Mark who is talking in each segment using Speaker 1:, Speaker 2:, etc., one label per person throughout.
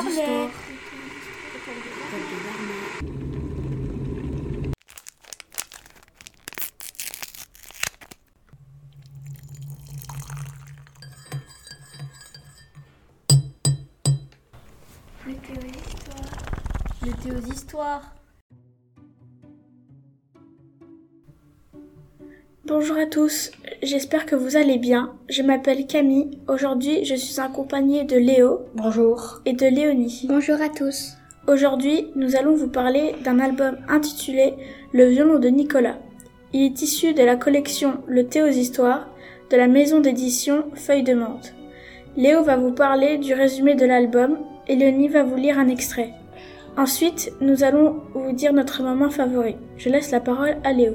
Speaker 1: Darnay.
Speaker 2: Météo d'histoire.
Speaker 3: Bonjour à tous, j'espère que vous allez bien. Je m'appelle Camille. Aujourd'hui, je suis accompagnée de Léo.
Speaker 4: Bonjour.
Speaker 3: Et de Léonie.
Speaker 5: Bonjour à tous.
Speaker 3: Aujourd'hui, nous allons vous parler d'un album intitulé Le violon de Nicolas. Il est issu de la collection Le thé aux histoires de la maison d'édition Feuille de Menthe. Léo va vous parler du résumé de l'album et Léonie va vous lire un extrait. Ensuite, nous allons vous dire notre moment favori. Je laisse la parole à Léo.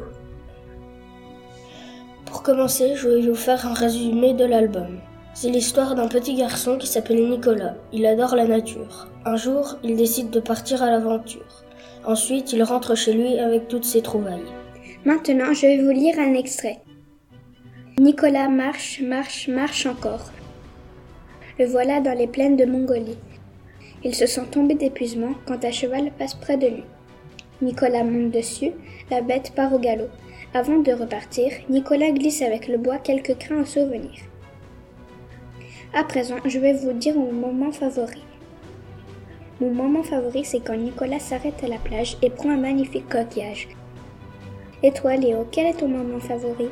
Speaker 4: Commencer, je vais vous faire un résumé de l'album. C'est l'histoire d'un petit garçon qui s'appelle Nicolas. Il adore la nature. Un jour, il décide de partir à l'aventure. Ensuite, il rentre chez lui avec toutes ses trouvailles.
Speaker 5: Maintenant, je vais vous lire un extrait. Nicolas marche, marche, marche encore. Le voilà dans les plaines de Mongolie. Il se sent tomber d'épuisement quand un cheval passe près de lui. Nicolas monte dessus, la bête part au galop. Avant de repartir, Nicolas glisse avec le bois quelques grains à souvenir. À présent, je vais vous dire mon moment favori. Mon moment favori, c'est quand Nicolas s'arrête à la plage et prend un magnifique coquillage. Et toi, Léo, quel est ton moment favori?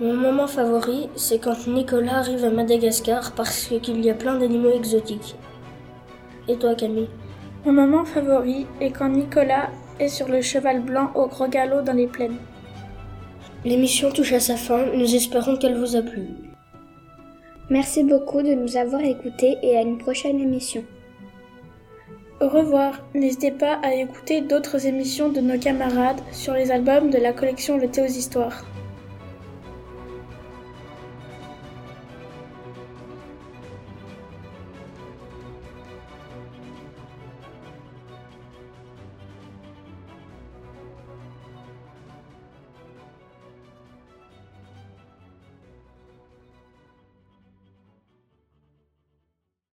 Speaker 4: Mon moment favori, c'est quand Nicolas arrive à Madagascar parce qu'il y a plein d'animaux exotiques. Et toi, Camille?
Speaker 3: Mon moment favori est quand Nicolas est sur le cheval blanc au gros galop dans les plaines.
Speaker 4: L'émission touche à sa fin, nous espérons qu'elle vous a plu.
Speaker 5: Merci beaucoup de nous avoir écoutés et à une prochaine émission.
Speaker 3: Au revoir, n'hésitez pas à écouter d'autres émissions de nos camarades sur les albums de la collection Le Thé aux Histoires.